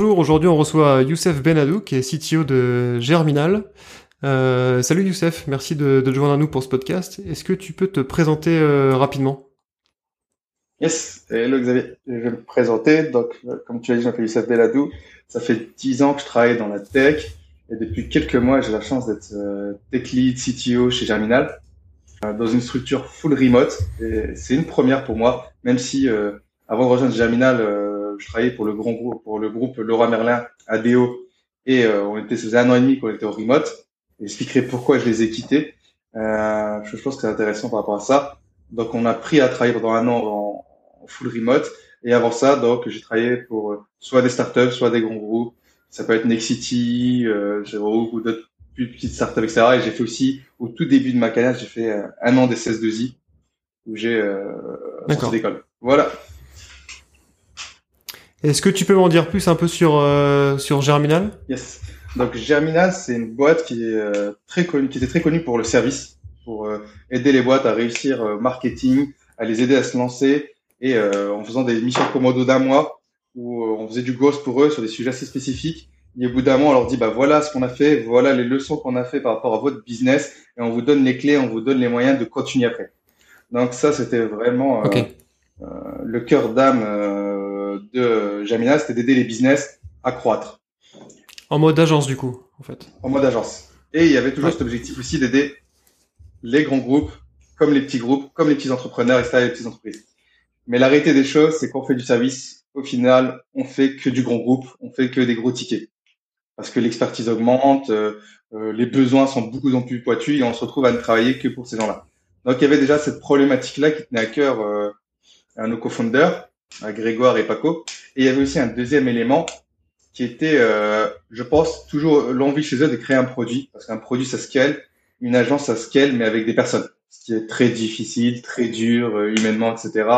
Bonjour, aujourd'hui on reçoit Youssef Benadou qui est CTO de Germinal. Euh, salut Youssef, merci de, te joindre à nous pour ce podcast. Est-ce que tu peux te présenter euh, rapidement? Yes, hello Xavier, je vais me présenter. Donc, euh, comme tu as dit, je m'appelle Youssef Benadou. Ça fait 10 ans que je travaille dans la tech et depuis quelques mois, j'ai la chance d'être tech lead CTO chez Germinal dans une structure full remote. C'est une première pour moi, même si avant de rejoindre Germinal, je travaillais pour le grand groupe, pour le groupe Laura Merlin, ADO, et euh, on était, ça faisait un an et demi qu'on était au remote. J'expliquerai pourquoi je les ai quittés. Euh, je pense que c'est intéressant par rapport à ça. Donc, on a pris à travailler pendant un an en, en full remote. Et avant ça, donc, j'ai travaillé pour euh, soit des startups, soit des grands groupes. Ça peut être Nexity, euh, ou d'autres plus petites startups, etc. Et j'ai fait aussi, au tout début de ma carrière, j'ai fait euh, un an des 16-2i, où j'ai euh, d'école. Voilà. Est-ce que tu peux m'en dire plus un peu sur euh, sur Germinal? Yes. Donc Germinal, c'est une boîte qui est euh, très connue, qui était très connue pour le service, pour euh, aider les boîtes à réussir euh, marketing, à les aider à se lancer, et euh, en faisant des missions commodo d'un mois où euh, on faisait du ghost pour eux sur des sujets assez spécifiques. Et au bout d'un mois, on leur dit bah voilà ce qu'on a fait, voilà les leçons qu'on a fait par rapport à votre business, et on vous donne les clés, on vous donne les moyens de continuer après. Donc ça, c'était vraiment okay. le cœur d'âme de Jamina, c'était d'aider les business à croître. En mode agence, du coup, en fait. En mode agence. Et il y avait toujours ouais. cet objectif aussi d'aider les grands groupes, comme les petits groupes, comme les petits entrepreneurs, etc., les petites entreprises. Mais la réalité des choses, c'est qu'on fait du service. Au final, on fait que du grand groupe, on fait que des gros tickets. Parce que l'expertise augmente, euh, euh, les besoins sont beaucoup plus poitus et on se retrouve à ne travailler que pour ces gens-là. Donc, il y avait déjà cette problématique-là qui tenait à cœur euh, à nos cofondateurs Grégoire et Paco. Et il y avait aussi un deuxième élément qui était, euh, je pense, toujours l'envie chez eux de créer un produit, parce qu'un produit, ça scale, une agence, ça scale, mais avec des personnes, ce qui est très difficile, très dur, euh, humainement, etc.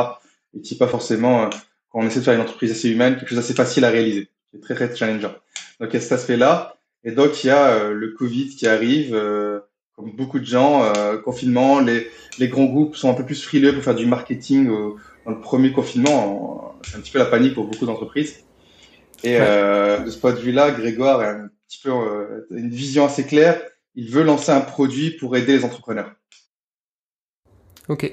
Et qui n'est pas forcément, euh, quand on essaie de faire une entreprise assez humaine, quelque chose assez facile à réaliser, qui est très, très challengeant. Donc, il y a cet aspect-là. Et donc, il y a euh, le Covid qui arrive, euh, comme beaucoup de gens, euh, confinement, les, les grands groupes sont un peu plus frileux pour faire du marketing dans le premier confinement, c'est un petit peu la panique pour beaucoup d'entreprises. Et ouais. euh, de ce point de vue-là, Grégoire a un petit peu euh, une vision assez claire. Il veut lancer un produit pour aider les entrepreneurs. Ok.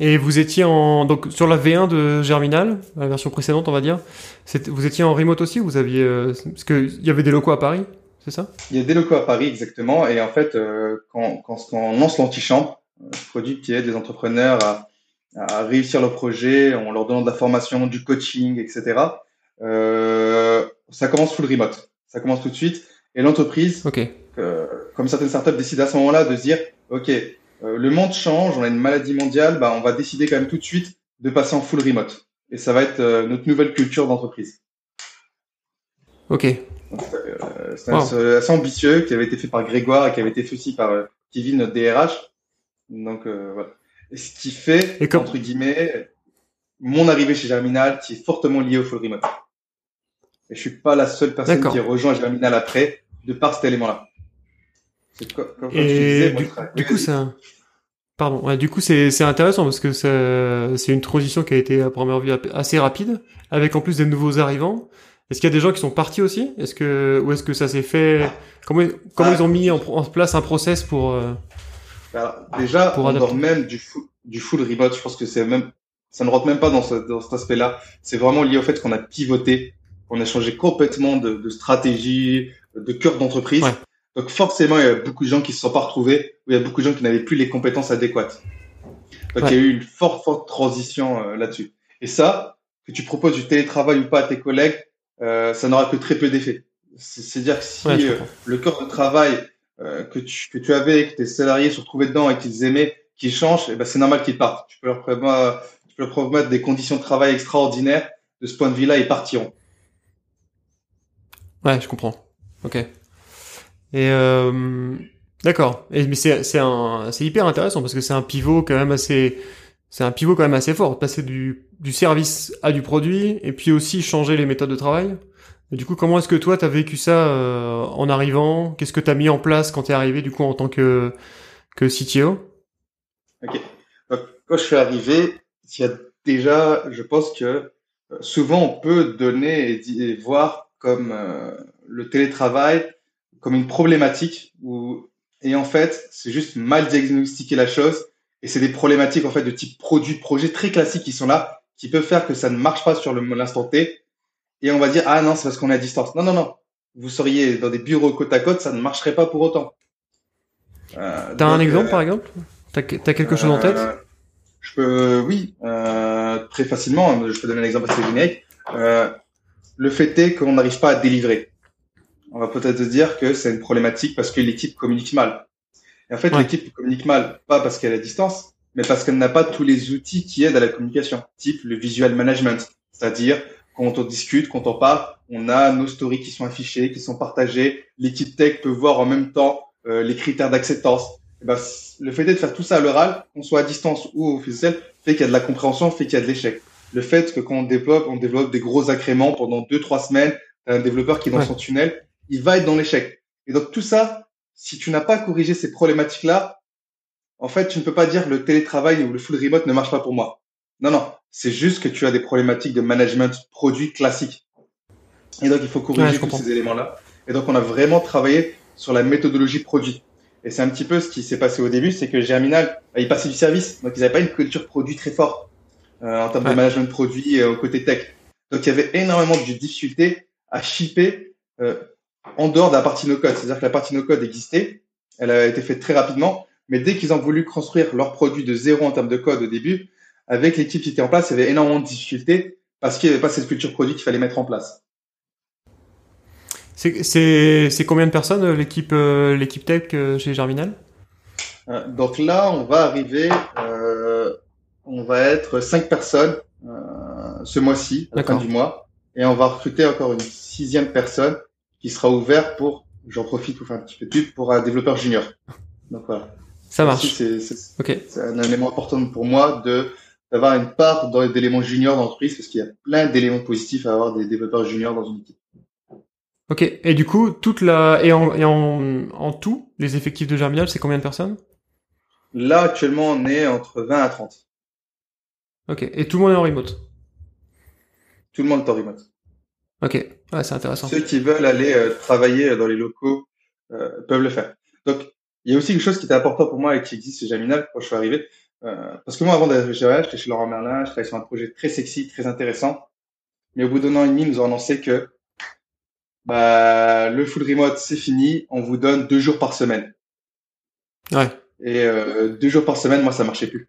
Et vous étiez en donc sur la V1 de Germinal, la version précédente, on va dire. Vous étiez en remote aussi. Vous aviez euh, parce que il y avait des locaux à Paris, c'est ça? Il y a des locaux à Paris exactement. Et en fait, euh, quand, quand, quand on lance l'antichambre, ce produit qui aide les entrepreneurs à à réussir leur projet, on leur donne de la formation, du coaching, etc. Euh, ça commence full remote. Ça commence tout de suite. Et l'entreprise, okay. euh, comme certaines startups décident à ce moment-là de se dire, OK, euh, le monde change, on a une maladie mondiale, bah, on va décider quand même tout de suite de passer en full remote. Et ça va être euh, notre nouvelle culture d'entreprise. Ok. C'est wow. assez ambitieux, qui avait été fait par Grégoire et qui avait été fait aussi par Kevin, notre DRH. Donc voilà. Ce qui fait, comme... entre guillemets, mon arrivée chez Germinal qui est fortement liée au full remote. Et je suis pas la seule personne qui rejoint Germinal après, de par cet élément-là. Comme, comme Et disais, du, du coup, ça... Pardon. Ouais, du coup, c'est c'est intéressant parce que c'est une transition qui a été à première vue assez rapide, avec en plus des nouveaux arrivants. Est-ce qu'il y a des gens qui sont partis aussi? Est-ce que ou est-ce que ça s'est fait? Comment comment ah. ils ont mis en, en, place un process pour euh... Alors, déjà, pour on dort même du full, du full remote. Je pense que c'est même, ça ne rentre même pas dans, ce, dans cet aspect-là. C'est vraiment lié au fait qu'on a pivoté, qu'on a changé complètement de, de stratégie, de cœur d'entreprise. Ouais. Donc forcément, il y a beaucoup de gens qui se sont pas retrouvés, ou il y a beaucoup de gens qui n'avaient plus les compétences adéquates. Donc ouais. il y a eu une forte, forte transition euh, là-dessus. Et ça, que tu proposes du télétravail ou pas à tes collègues, euh, ça n'aura que très peu d'effet. C'est-à-dire que si ouais, euh, le cœur de travail euh, que, tu, que tu avais, que tes salariés se retrouvaient dedans et qu'ils aimaient, qu'ils changent, et ben c'est normal qu'ils partent. Tu peux leur tu peux leur promettre des conditions de travail extraordinaires. De ce point de vue-là, ils partiront. Ouais, je comprends. Ok. Et euh, d'accord. Mais c'est c'est un c'est hyper intéressant parce que c'est un pivot quand même assez c'est un pivot quand même assez fort. Passer du du service à du produit et puis aussi changer les méthodes de travail. Du coup, comment est-ce que toi t'as vécu ça euh, en arrivant? Qu'est-ce que t'as mis en place quand t'es arrivé du coup en tant que que CTO Ok. Quand je suis arrivé, il y a déjà, je pense que euh, souvent on peut donner et, voir comme euh, le télétravail comme une problématique où, et en fait, c'est juste mal diagnostiquer la chose et c'est des problématiques en fait de type produit, projet très classiques qui sont là, qui peuvent faire que ça ne marche pas sur l'instant T et on va dire ah non c'est parce qu'on est à distance. Non non non, vous seriez dans des bureaux côte à côte, ça ne marcherait pas pour autant. Euh, T'as un exemple euh, par exemple? T'as as quelque chose en tête? Euh, Je peux, oui, euh, très facilement. Je peux donner un exemple assez générique. Euh, le fait est qu'on n'arrive pas à délivrer. On va peut-être dire que c'est une problématique parce que l'équipe communique mal. Et en fait, l'équipe communique mal, pas parce qu'elle est à distance, mais parce qu'elle n'a pas tous les outils qui aident à la communication, type le visual management. C'est-à-dire, quand on discute, quand on parle, on a nos stories qui sont affichées, qui sont partagées. L'équipe tech peut voir en même temps euh, les critères d'acceptance. Ben, le fait de faire tout ça à l'oral, qu'on soit à distance ou au physique, fait qu'il y a de la compréhension, fait qu'il y a de l'échec le fait que quand on développe, on développe des gros agréments pendant deux, trois semaines, un développeur qui est dans son tunnel, il va être dans l'échec. Et donc tout ça, si tu n'as pas corrigé ces problématiques-là, en fait, tu ne peux pas dire le télétravail ou le full remote ne marche pas pour moi. Non, non, c'est juste que tu as des problématiques de management produit classique. Et donc il faut corriger tous ces éléments-là. Et donc on a vraiment travaillé sur la méthodologie produit. Et c'est un petit peu ce qui s'est passé au début, c'est que Germinal, bah, ils passaient du service, donc ils n'avaient pas une culture produit très forte. Euh, en termes de management de produits euh, au côté tech. Donc il y avait énormément de difficultés à shipper euh, en dehors de la partie no-code. C'est-à-dire que la partie no-code existait, elle a été faite très rapidement, mais dès qu'ils ont voulu construire leur produit de zéro en termes de code au début, avec l'équipe qui était en place, il y avait énormément de difficultés parce qu'il n'y avait pas cette culture produit qu'il fallait mettre en place. C'est combien de personnes l'équipe l'équipe tech chez Germinal? Donc là, on va arriver on va être cinq personnes euh, ce mois-ci, à la fin du mois, et on va recruter encore une sixième personne qui sera ouverte pour, j'en profite pour faire un petit peu de pub, pour un développeur junior. Donc voilà. Ça marche. C'est un élément important pour moi de d'avoir une part d'éléments juniors d'entreprise parce qu'il y a plein d'éléments positifs à avoir des développeurs juniors dans une équipe. Ok. Et du coup, toute la et en, et en, en tout, les effectifs de Germinal, c'est combien de personnes? Là, actuellement, on est entre 20 à 30. Ok. Et tout le monde est en remote? Tout le monde est en remote. Ok. Ouais, c'est intéressant. Ceux qui veulent aller euh, travailler dans les locaux euh, peuvent le faire. Donc, il y a aussi quelque chose qui était important pour moi et qui existe chez Jaminal quand je suis arrivé. Euh, parce que moi, avant d'arriver chez j'étais chez Laurent Merlin, je travaillais sur un projet très sexy, très intéressant. Mais au bout d'un an et demi, ils nous ont annoncé que bah, le full remote, c'est fini. On vous donne deux jours par semaine. Ouais. Et euh, deux jours par semaine, moi, ça marchait plus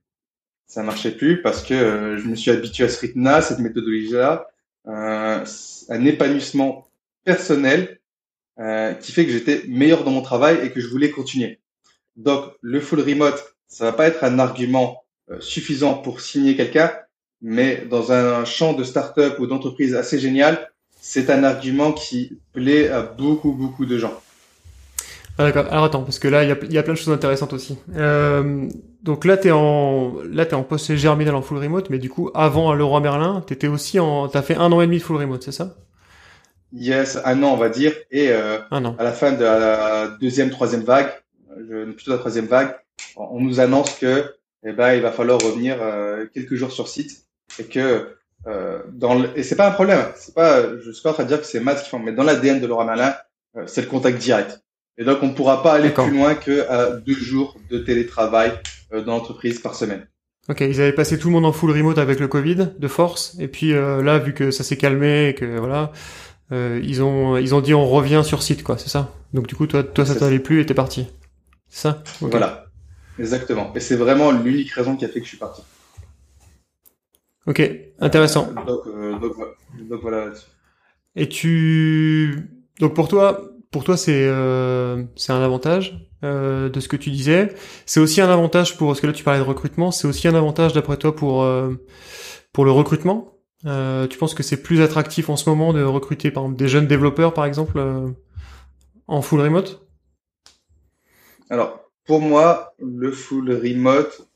ça marchait plus parce que euh, je me suis habitué à ce rythme-là, cette méthodologie-là, euh, un épanouissement personnel euh, qui fait que j'étais meilleur dans mon travail et que je voulais continuer. Donc le full remote, ça va pas être un argument euh, suffisant pour signer quelqu'un, mais dans un champ de start-up ou d'entreprise assez génial, c'est un argument qui plaît à beaucoup beaucoup de gens. Ah, d'accord. Alors attends, parce que là, il y a, y a, plein de choses intéressantes aussi. Euh, donc là, t'es en, là, t'es en poste Germinal en full remote, mais du coup, avant Leroy Merlin, t'étais aussi en, t'as fait un an et demi de full remote, c'est ça? Yes, un an, on va dire. Et euh, à la fin de la deuxième, troisième vague, je, plutôt la troisième vague, on nous annonce que, eh ben, il va falloir revenir euh, quelques jours sur site et que euh, dans le, et c'est pas un problème. C'est pas, je suis pas en train de dire que c'est Matt qui font, mais dans l'ADN de Leroy Merlin, euh, c'est le contact direct. Et donc, on ne pourra pas aller plus loin que à deux jours de télétravail euh, dans l'entreprise par semaine. Ok, ils avaient passé tout le monde en full remote avec le Covid de force, et puis euh, là, vu que ça s'est calmé et que voilà, euh, ils ont ils ont dit on revient sur site quoi, c'est ça? Donc du coup, toi toi ça t'allait plus et t'es parti. C'est ça? Voilà, exactement. Et c'est vraiment l'unique raison qui a fait que je suis parti. Ok, intéressant. donc, donc, donc voilà. Et tu donc pour toi, pour toi, c'est euh, c'est un avantage euh, de ce que tu disais. C'est aussi un avantage pour parce que là tu parlais de recrutement. C'est aussi un avantage d'après toi pour euh, pour le recrutement. Euh, tu penses que c'est plus attractif en ce moment de recruter par exemple des jeunes développeurs par exemple euh, en full remote? Alors pour moi, le full remote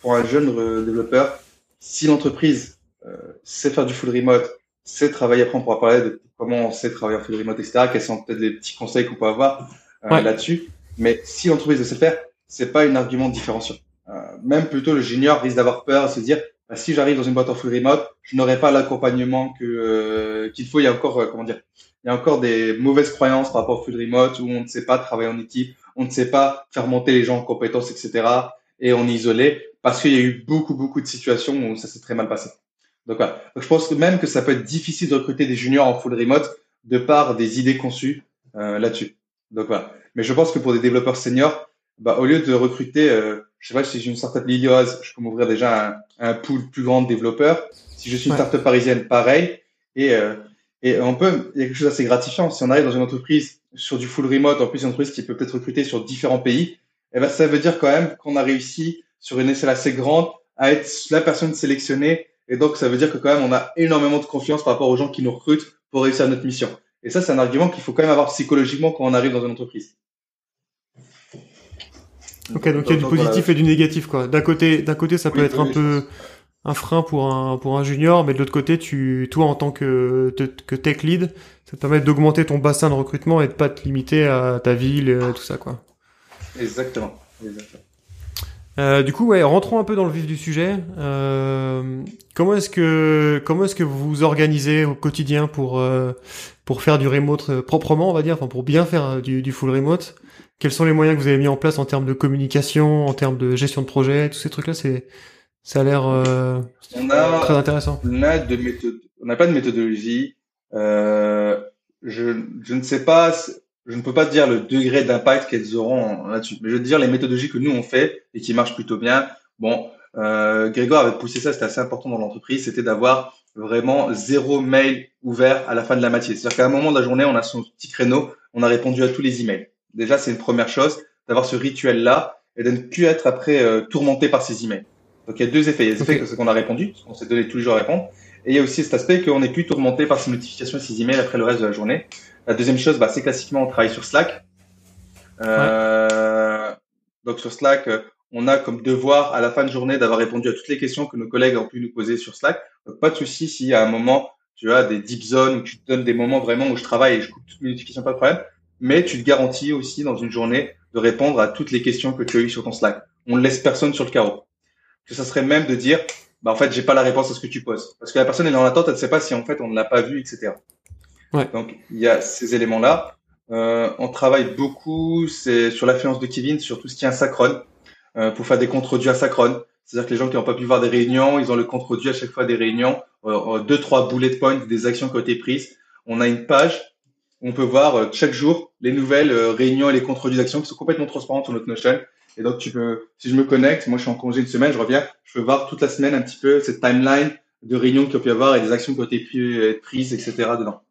pour un jeune développeur, si l'entreprise sait faire du full remote, sait travailler, après on pourra parler de comment on sait travailler en full remote, etc. Quels sont peut-être les petits conseils qu'on peut avoir euh, là-dessus. Mais si l'entreprise le sait faire, c'est pas un argument différenciant. Euh, même plutôt le junior risque d'avoir peur à se dire bah, si j'arrive dans une boîte en full remote, je n'aurai pas l'accompagnement que euh, qu'il faut. Il y a encore comment dire, il y a encore des mauvaises croyances par rapport au full remote où on ne sait pas travailler en équipe, on ne sait pas faire monter les gens en compétences, etc. Et on est isolé parce qu'il y a eu beaucoup beaucoup de situations où ça s'est très mal passé. Donc voilà. Donc, je pense même que ça peut être difficile de recruter des juniors en full remote de par des idées conçues euh, là-dessus. Donc voilà. Mais je pense que pour des développeurs seniors, bah, au lieu de recruter, euh, je sais pas si j'ai une startup lilloise, je peux m'ouvrir déjà un, un, pool plus grand de développeurs. Si je suis une startup parisienne, pareil. Et, euh, et on peut, il y a quelque chose d'assez gratifiant. Si on arrive dans une entreprise sur du full remote, en plus une entreprise qui peut peut-être recruter sur différents pays, eh ben, ça veut dire quand même qu'on a réussi sur une échelle assez grande à être la personne sélectionnée et donc, ça veut dire que quand même, on a énormément de confiance par rapport aux gens qui nous recrutent pour réussir notre mission. Et ça, c'est un argument qu'il faut quand même avoir psychologiquement quand on arrive dans une entreprise. Ok, donc il y a du positif et du négatif, quoi. D'un côté, d'un côté, ça peut être un peu un frein pour un pour un junior, mais de l'autre côté, tu, toi, en tant que que tech lead, ça te permet d'augmenter ton bassin de recrutement et de pas te limiter à ta ville, et tout ça, quoi. Exactement. Exactement. Euh, du coup, ouais, rentrons un peu dans le vif du sujet. Euh, comment est-ce que comment est-ce que vous vous organisez au quotidien pour euh, pour faire du remote proprement, on va dire, enfin pour bien faire du, du, full remote? Quels sont les moyens que vous avez mis en place en termes de communication, en termes de gestion de projet, tous ces trucs-là C'est ça a l'air très intéressant. On a de méthode, on n'a pas de méthodologie. je je ne sais pas je ne peux pas dire le degré d'impact qu'elles auront là-dessus, mais je veux dire les méthodologies que nous on fait et qui marchent plutôt bien. Bon, euh, Grégoire avait poussé ça, c'était assez important dans l'entreprise, c'était d'avoir vraiment zéro mail ouvert à la fin de la matinée. C'est-à-dire qu'à un moment de la journée, on a son petit créneau, on a répondu à tous les emails. Déjà, c'est une première chose d'avoir ce rituel-là et de ne plus être après euh, tourmenté par ces emails. Donc il y a deux effets. Il y a l'effet que c'est qu'on a répondu, parce qu'on s'est donné tous les jours à répondre, et il y a aussi cet aspect qu'on n'est plus tourmenté par ces notifications et ces emails après le reste de la journée. La deuxième chose, bah, c'est classiquement on travaille sur Slack. Euh, Donc sur Slack, on a comme devoir à la fin de journée d'avoir répondu à toutes les questions que nos collègues ont pu nous poser sur Slack. Donc pas de souci si à un moment tu as des deep zones où tu te donnes des moments vraiment où je travaille et je coupe toutes mes notifications, pas de problème. Mais tu te garantis aussi dans une journée de répondre à toutes les questions que tu as eues sur ton Slack. On ne laisse personne sur le carreau. Que ça serait même de dire, bah en fait j'ai pas la réponse à ce que tu poses, parce que la personne elle est en attente, elle ne sait pas si en fait on ne l'a pas vu, etc. Donc il y a ces éléments-là. Euh, on travaille beaucoup, c'est sur l'influence de Kevin, sur tout ce qui est asynchrone, euh, pour faire des comptes rendus asynchrones. C'est-à-dire que les gens qui n'ont pas pu voir des réunions, ils ont le compte rendu à chaque fois des réunions, euh, deux trois bullet points des actions qui ont été prises. On a une page où on peut voir euh, chaque jour les nouvelles euh, réunions et les comptes rendus d'actions qui sont complètement transparentes sur notre Notion. Et donc tu peux, si je me connecte, moi je suis en congé une semaine, je reviens, je peux voir toute la semaine un petit peu cette timeline de réunions qu'il pu y avoir et des actions qui ont été prises, etc. dedans.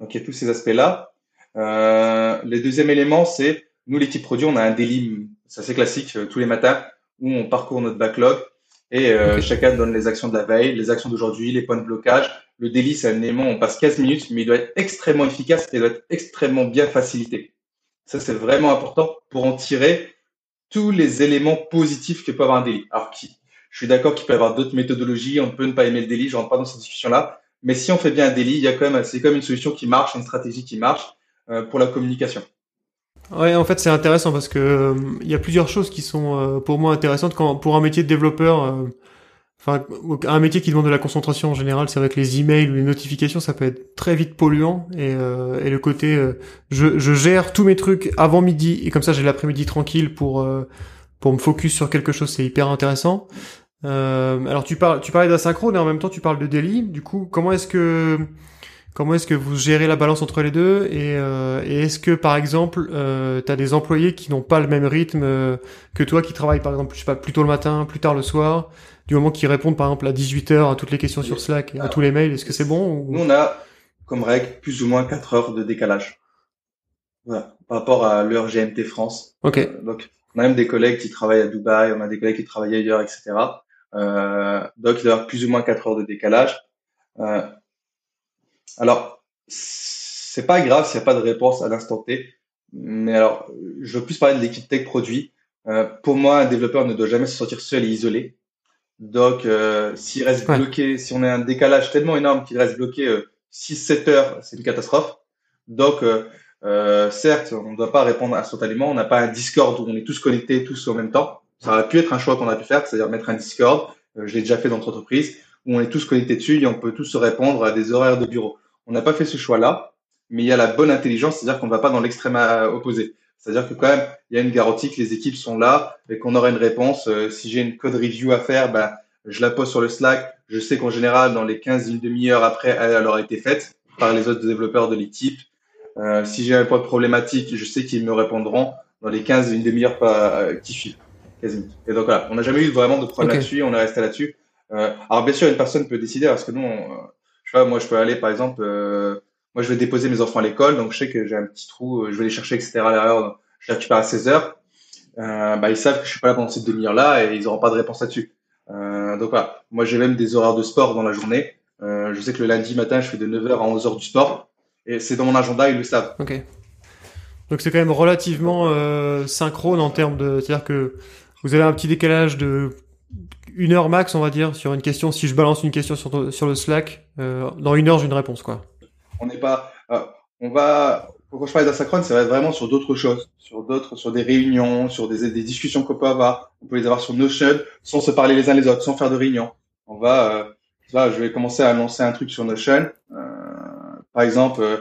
Donc il y a tous ces aspects-là. Euh, le deuxième élément, c'est nous, l'équipe produit, on a un daily, c'est assez classique, euh, tous les matins, où on parcourt notre backlog et euh, chacun donne les actions de la veille, les actions d'aujourd'hui, les points de blocage. Le daily, c'est un élément, on passe 15 minutes, mais il doit être extrêmement efficace et il doit être extrêmement bien facilité. Ça, c'est vraiment important pour en tirer tous les éléments positifs que peut avoir un daily. Alors, qui, je suis d'accord qu'il peut y avoir d'autres méthodologies, on peut ne pas aimer le daily, je rentre pas dans cette discussion-là, mais si on fait bien un daily, il y a quand même, c'est comme une solution qui marche, une stratégie qui marche euh, pour la communication. Ouais, en fait, c'est intéressant parce que euh, il y a plusieurs choses qui sont euh, pour moi intéressantes quand pour un métier de développeur. Enfin, un métier qui demande de la concentration en général, c'est avec les emails ou les notifications, ça peut être très vite polluant. Et, et le côté, je, je, gère tous mes trucs avant midi et comme ça j'ai l'après-midi tranquille pour pour me focus sur quelque chose, c'est hyper intéressant. Euh, alors tu parles, tu parlais d'asynchrone et en même temps tu parles de daily. Du coup, comment est-ce que comment est-ce que vous gérez la balance entre les deux et, euh, est-ce que par exemple euh, tu as des employés qui n'ont pas le même rythme euh, que toi qui travaillent par exemple je sais pas plus tôt le matin, plus tard le soir, du moment qu'ils répondent par exemple à 18h à toutes les questions sur Slack et à tous les mails, est-ce que c'est bon Nous on a comme règle plus ou moins 4 heures de décalage. Voilà, par rapport à l'heure GMT France. Ok. Euh, donc, on a même des collègues qui travaillent à Dubaï, on a des collègues qui travaillent ailleurs, etc. Euh, donc, il y avoir plus ou moins 4 heures de décalage. Euh, alors, c'est pas grave s'il n'y a pas de réponse à l'instant T. Mais alors, je veux plus parler de l'équipe tech produit. Euh, pour moi, un développeur ne doit jamais se sentir seul et isolé. Donc, euh, s'il reste Ouais. bloqué, si on a un décalage tellement énorme qu'il reste bloqué euh, 6-7 heures, c'est une catastrophe. Donc, euh, euh, certes, on ne doit pas répondre instantanément. On n'a pas un Discord où on est tous connectés, tous en même temps. Ça aurait pu être un choix qu'on a pu faire, c'est-à-dire mettre un Discord. Euh, je l'ai déjà fait dans notre entreprise où on est tous connectés dessus et on peut tous se répondre à des horaires de bureau. On n'a pas fait ce choix-là, mais il y a la bonne intelligence, c'est-à-dire qu'on ne va pas dans l'extrême opposé. C'est-à-dire que quand même, il y a une garantie que les équipes sont là et qu'on aura une réponse. Euh, si j'ai une code review à faire, ben, je la pose sur le Slack. Je sais qu'en général, dans les 15 une demi-heure après, elle aura été faite par les autres développeurs de l'équipe. Euh, si j'ai un point de problématique, je sais qu'ils me répondront dans les 15 une demi-heure euh, qui suivent. Quasiment. Et donc voilà, on n'a jamais eu vraiment de problème là-dessus, on est resté là-dessus. Euh, alors bien sûr, une personne peut décider parce que nous, on, euh, je sais pas, moi je peux aller par exemple, euh, moi je vais déposer mes enfants à l'école, donc je sais que j'ai un petit trou, euh, je vais les chercher, etc. l'heure, je les récupère à 16 heures. Euh, bah, ils savent que je suis pas là pendant cette demi-heure-là et ils n'auront pas de réponse là-dessus. Euh, donc voilà, moi j'ai même des horaires de sport dans la journée. Je sais que le lundi matin, je fais de 9h à 11h du sport et c'est dans mon agenda, ils le savent. Ok. Donc c'est quand même relativement synchrone en termes de, c'est-à-dire que vous avez un petit décalage de une heure max, on va dire, sur une question. Si je balance une question sur, sur le Slack, dans une heure j'ai une réponse, quoi. On n'est pas, euh, on va, quand je parle d'asynchrone, ça va être vraiment sur d'autres choses, sur d'autres, sur des réunions, sur des, des discussions qu'on peut avoir. On peut les avoir sur Notion, sans se parler les uns les autres, sans faire de réunion. On va, euh, là, je vais commencer à annoncer un truc sur Notion. Euh, par exemple, euh,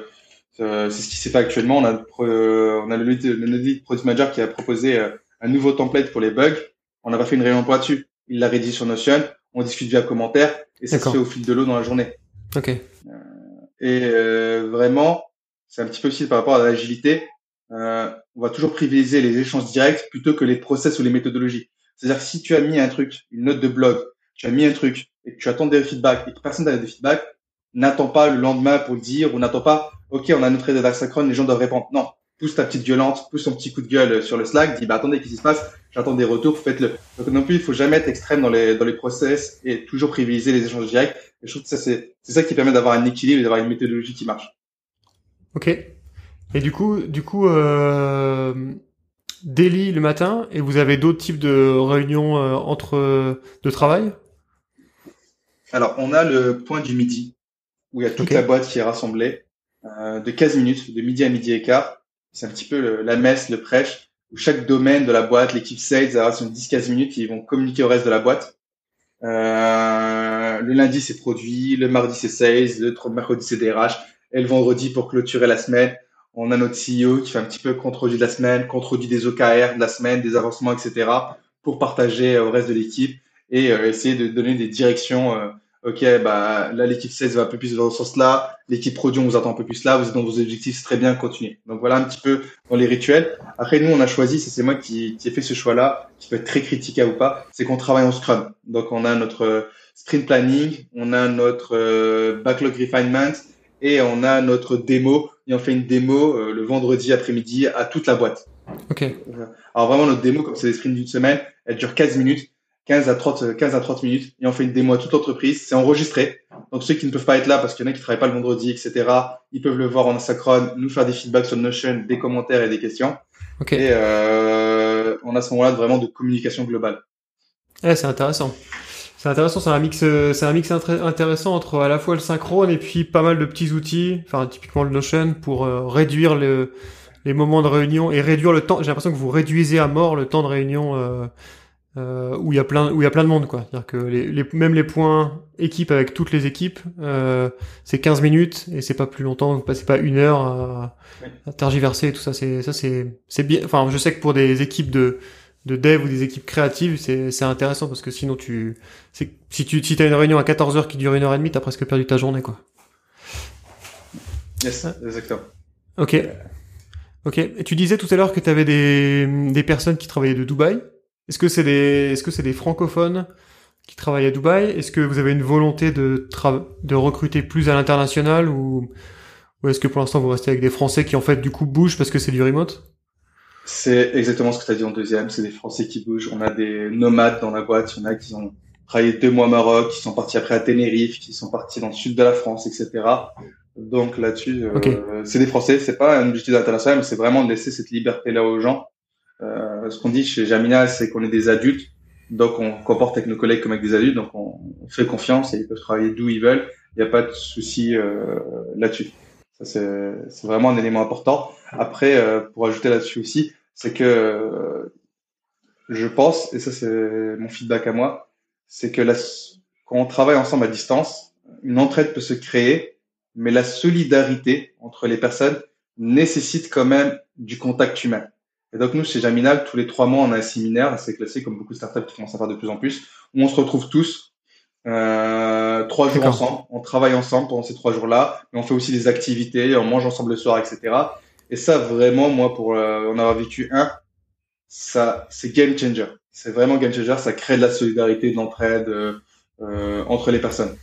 euh, c'est ce qui s'est fait actuellement. On a, euh, on a le, le product manager qui a proposé un nouveau template pour les bugs. On n'a pas fait une réunion pour là-dessus. Il l'a rédigé sur Notion. On discute via commentaire et ça se fait au fil de l'eau dans la journée. Ok. Et euh, vraiment, c'est un petit peu aussi par rapport à l'agilité. Euh, on va toujours privilégier les échanges directs plutôt que les process ou les méthodologies. C'est-à-dire que si tu as mis un truc, une note de blog, tu as mis un truc et que tu attends des feedbacks et que personne n'a des feedbacks, n'attends pas le lendemain pour le dire ou n'attends pas, ok, on a notre aide d'asynchrone, les gens doivent répondre. Non, pousse ta petite gueulante, pousse ton petit coup de gueule sur le Slack, dis bah attendez, qu'est-ce qui se passe? J'attends des retours, faites-le. Donc non plus, il faut jamais être extrême dans les dans les process et toujours privilégier les échanges directs. Et je trouve que ça c'est c'est ça qui permet d'avoir un équilibre et d'avoir une méthodologie qui marche. Ok. Et du coup, du coup, euh, daily le matin, et vous avez d'autres types de réunions euh, entre de travail? Alors, on a le point du midi, où il y a toute la boîte qui est rassemblée, euh, de 15 minutes, de midi à midi et quart. C'est un petit peu le- la messe, le prêche, où chaque domaine de la boîte, l'équipe sales, aura sur 10-15 minutes, ils vont communiquer au reste de la boîte. Euh, le lundi, c'est produit, le mardi, c'est sales, le mercredi, c'est DRH, et le vendredi, pour clôturer la semaine, on a notre CEO qui fait un petit peu compte-rendu de la semaine, compte-rendu des OKR de la semaine, des avancements, etc., pour partager au reste de l'équipe et euh, essayer de donner des directions. Ok, bah là l'équipe 16 va un peu plus dans ce sens-là, l'équipe produit on vous attend un peu plus là, vous êtes dans vos objectifs, c'est très bien, continuez. Donc voilà un petit peu dans les rituels. Après nous on a choisi, c'est moi qui, qui ai fait ce choix-là, qui peut être très critiquable ou pas, c'est qu'on travaille en Scrum. Donc on a notre euh, sprint planning, on a notre euh, backlog refinement et on a notre démo. Et on fait une démo euh, le vendredi après-midi à toute la boîte. Ok. Alors vraiment notre démo, comme c'est des sprints d'une semaine, elle dure 15 minutes, 15 à 30, 15 à 30 minutes, et on fait une démo à toute l'entreprise. C'est enregistré. Donc ceux qui ne peuvent pas être là parce qu'il y en a qui travaillent pas le vendredi, etc., ils peuvent le voir en asynchrone, nous faire des feedbacks sur Notion, des commentaires et des questions. Ok. Et euh, on a ce moment-là vraiment de communication globale. Ouais, c'est intéressant. C'est intéressant, c'est un mix, euh, c'est un mix intéressant entre à la fois le synchrone et puis pas mal de petits outils, enfin typiquement le Notion pour euh, réduire le, les moments de réunion et réduire le temps. J'ai l'impression que vous réduisez à mort le temps de réunion euh, euh, où il y a plein, où il y a plein de monde, quoi. C'est-à-dire que les, les, même les points équipe avec toutes les équipes, euh, c'est 15 minutes et c'est pas plus longtemps, vous passez pas une heure à, à tergiverser et tout ça. C'est ça, c'est c'est bien. Enfin, je sais que pour des équipes de de dev ou des équipes créatives, c'est c'est intéressant parce que sinon tu c'est si tu si t'as une réunion à 14 heures qui dure une heure et demie, t'as presque perdu ta journée, quoi. Yes, exactement. Ok. Ok. Et tu disais tout à l'heure que tu avais des, des personnes qui travaillaient de Dubaï. Est-ce que c'est des, est-ce que c'est des francophones qui travaillent à Dubaï? Est-ce que vous avez une volonté de tra- de recruter plus à l'international ou Ou est-ce que pour l'instant vous restez avec des Français qui en fait du coup bougent parce que c'est du remote? C'est exactement ce que tu as dit en deuxième, c'est des Français qui bougent. On a des nomades dans la boîte, il y en a qui ont travaillé deux mois au Maroc, qui sont partis après à Tenerife, qui sont partis dans le sud de la France, etc. Donc là-dessus, euh, c'est des Français, c'est pas un objectif international, mais c'est vraiment de laisser cette liberté-là aux gens. Euh, ce qu'on dit chez Jamina, c'est qu'on est des adultes, donc on comporte avec nos collègues comme avec des adultes, donc on, fait confiance et ils peuvent travailler d'où ils veulent. Il n'y a pas de souci euh, là-dessus. C'est vraiment un élément important. Après, euh, pour ajouter là-dessus aussi, c'est que euh, je pense, et ça c'est mon feedback à moi, c'est que la, quand on travaille ensemble à distance, une entraide peut se créer mais la solidarité entre les personnes nécessite quand même du contact humain. Et donc nous, chez Jaminal, tous les trois mois, on a un séminaire, c'est classé comme beaucoup de startups qui commencent à faire de plus en plus, où on se retrouve tous euh, trois jours ensemble, on travaille ensemble pendant ces trois jours-là, mais on fait aussi des activités, on mange ensemble le soir, etc. Et ça, vraiment, moi, pour euh, en avoir vécu un, ça, c'est game changer. C'est vraiment game changer. Ça crée de la solidarité, de l'entraide euh, entre les personnes.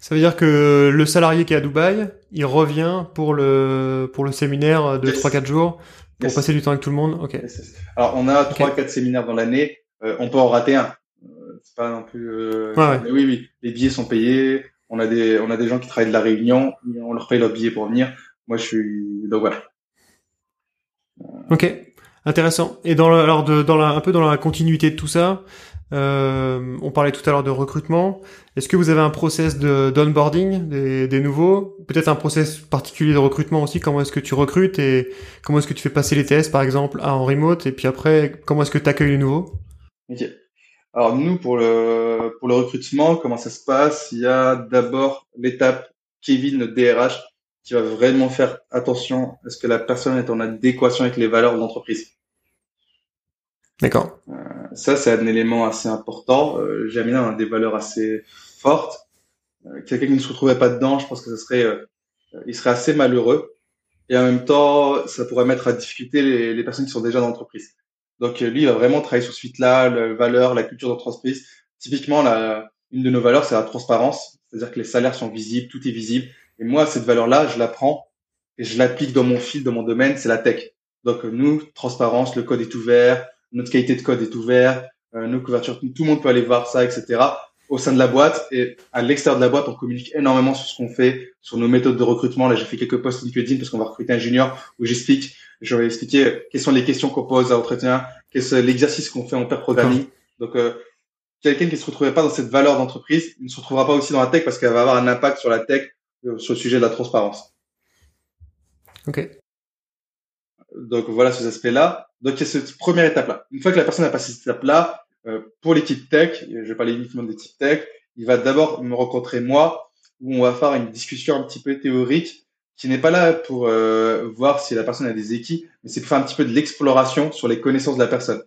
Ça veut dire que le salarié qui est à Dubaï, il revient pour le pour le séminaire de trois 3-4 jours pour passer du temps avec tout le monde? Ok. Alors on a trois 4 séminaires dans l'année. Euh, on peut en rater un. Euh, c'est pas non plus. Euh, mais oui, oui. Les billets sont payés. On a des on a des gens qui travaillent de la Réunion. On leur paye leur billet pour venir. Moi, je suis donc voilà. Ok. Intéressant. Et dans alors de, dans la, un peu dans la continuité de tout ça, euh, on parlait tout à l'heure de recrutement. Est-ce que vous avez un process de d'onboarding des, des nouveaux? Peut-être un process particulier de recrutement aussi. Comment est-ce que tu recrutes et comment est-ce que tu fais passer les tests, par exemple, à en remote? Et puis après, comment est-ce que tu accueilles les nouveaux? Ok. Alors nous, pour le pour le recrutement, comment ça se passe? Il y a d'abord l'étape Kevin, le DRH, qui va vraiment faire attention à ce que la personne est en adéquation avec les valeurs de l'entreprise. D'accord. Euh, ça, c'est un élément assez important. Euh, a des valeurs assez fortes. Euh, quelqu'un qui ne se retrouvait pas dedans, je pense que ce serait, euh, il serait assez malheureux. Et en même temps, ça pourrait mettre à difficulté les, les personnes qui sont déjà dans l'entreprise. Donc lui, il va vraiment travailler sur ce fit-là, la valeur, la culture d'entreprise. Typiquement, la, une de nos valeurs, c'est la transparence. C'est-à-dire que les salaires sont visibles, tout est visible. Et moi, cette valeur-là, je la prends et je l'applique dans mon fil, dans mon domaine, c'est la tech. Donc nous, transparence, le code est ouvert, notre qualité de code est ouverte, euh, nos couvertures, tout le monde peut aller voir ça, etc. Au sein de la boîte et à l'extérieur de la boîte, on communique énormément sur ce qu'on fait, sur nos méthodes de recrutement. Là, j'ai fait quelques posts LinkedIn parce qu'on va recruter un junior où j'explique, je vais expliquer quelles sont les questions qu'on pose à l'entretien, quel est l'exercice qu'on fait en pair programming. Donc, euh, quelqu'un qui se retrouvait pas dans cette valeur d'entreprise, il ne se retrouvera pas aussi dans la tech parce qu'elle va avoir un impact sur la tech, euh, sur le sujet de la transparence. Ok. Donc voilà ces aspects-là. Donc il y a cette première étape-là. Une fois que la personne a passé cette étape-là, euh, pour l'équipe tech, je vais parler uniquement des types tech, il va d'abord me rencontrer moi, où on va faire une discussion un petit peu théorique, qui n'est pas là pour euh, voir si la personne a des équipes, mais c'est pour faire un petit peu de l'exploration sur les connaissances de la personne.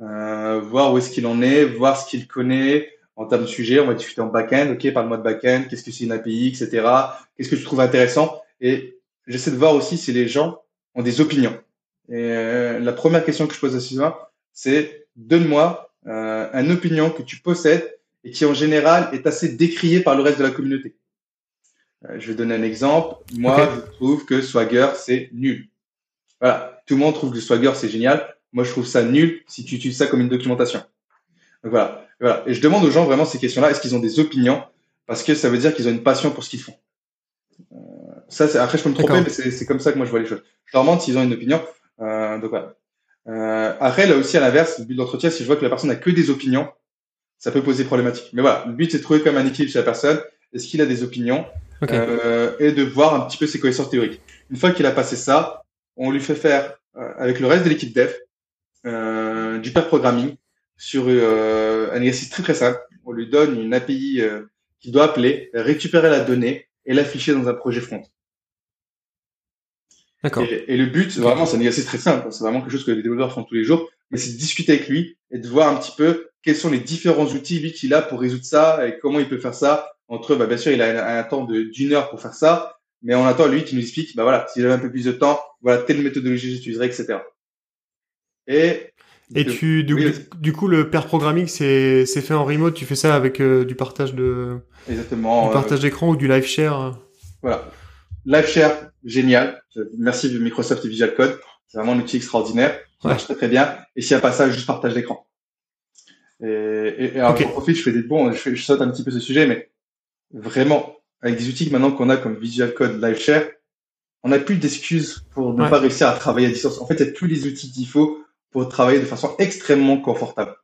Euh, voir où est-ce qu'il en est, voir ce qu'il connaît en termes de sujet. On va discuter en back-end. Ok, parle-moi de back-end. Qu'est-ce que c'est une API, etc. Qu'est-ce que tu trouves intéressant? Et j'essaie de voir aussi si les gens ont des opinions. Et euh, la première question que je pose à Sylvain, c'est donne-moi euh, une opinion que tu possèdes et qui en général est assez décriée par le reste de la communauté. Euh, je vais donner un exemple. Moi, je trouve que Swagger, c'est nul. Voilà. Tout le monde trouve que Swagger, c'est génial. Moi, je trouve ça nul si tu utilises ça comme une documentation. Donc, voilà. voilà. Et je demande aux gens vraiment ces questions-là. Est-ce qu'ils ont des opinions? Parce que ça veut dire qu'ils ont une passion pour ce qu'ils font. Euh, ça, c'est, après, je peux me tromper, mais c'est, comme ça que moi je vois les choses. Je leur demande s'ils ont une opinion. Euh, donc voilà. Euh, après, là aussi, à l'inverse, le but d'entretien, si je vois que la personne n'a que des opinions, ça peut poser problématique. Mais voilà, le but, c'est de trouver comme un équilibre chez la personne. Est-ce qu'il a des opinions euh, et de voir un petit peu ses connaissances théoriques. Une fois qu'il a passé ça, on lui fait faire euh, avec le reste de l'équipe dev euh, du pair programming sur euh, un exercice très très simple. On lui donne une API qu'il doit appeler, récupérer la donnée et l'afficher dans un projet front. Et, et, le but, vraiment, c'est un exercice très simple. C'est vraiment quelque chose que les développeurs font tous les jours. Mais c'est de discuter avec lui et de voir un petit peu quels sont les différents outils lui qu'il a pour résoudre ça et comment il peut faire ça. Entre, bah, bien sûr, il a un, temps d'une heure pour faire ça, mais en attend lui qui nous explique, bah voilà, si j'avais un peu plus de temps, voilà telle méthodologie j'utiliserais, etc. Et et tu du, du, coup le pair programming c'est c'est fait en remote, tu fais ça avec euh, du partage de exactement du partage d'écran ou du live share. Voilà. LiveShare, génial. Merci Microsoft et Visual Code. C'est vraiment un outil extraordinaire. Ça marche très très bien. Et s'il n'y a pas ça, juste partage d'écran. Et, et, et alors, profite, je fais des bons, je, je, saute un petit peu ce sujet, mais vraiment, avec des outils maintenant qu'on a comme Visual Code, LiveShare, on n'a plus d'excuses pour ne pas réussir à travailler à distance. En fait, il y a tous les outils qu'il faut pour travailler de façon extrêmement confortable.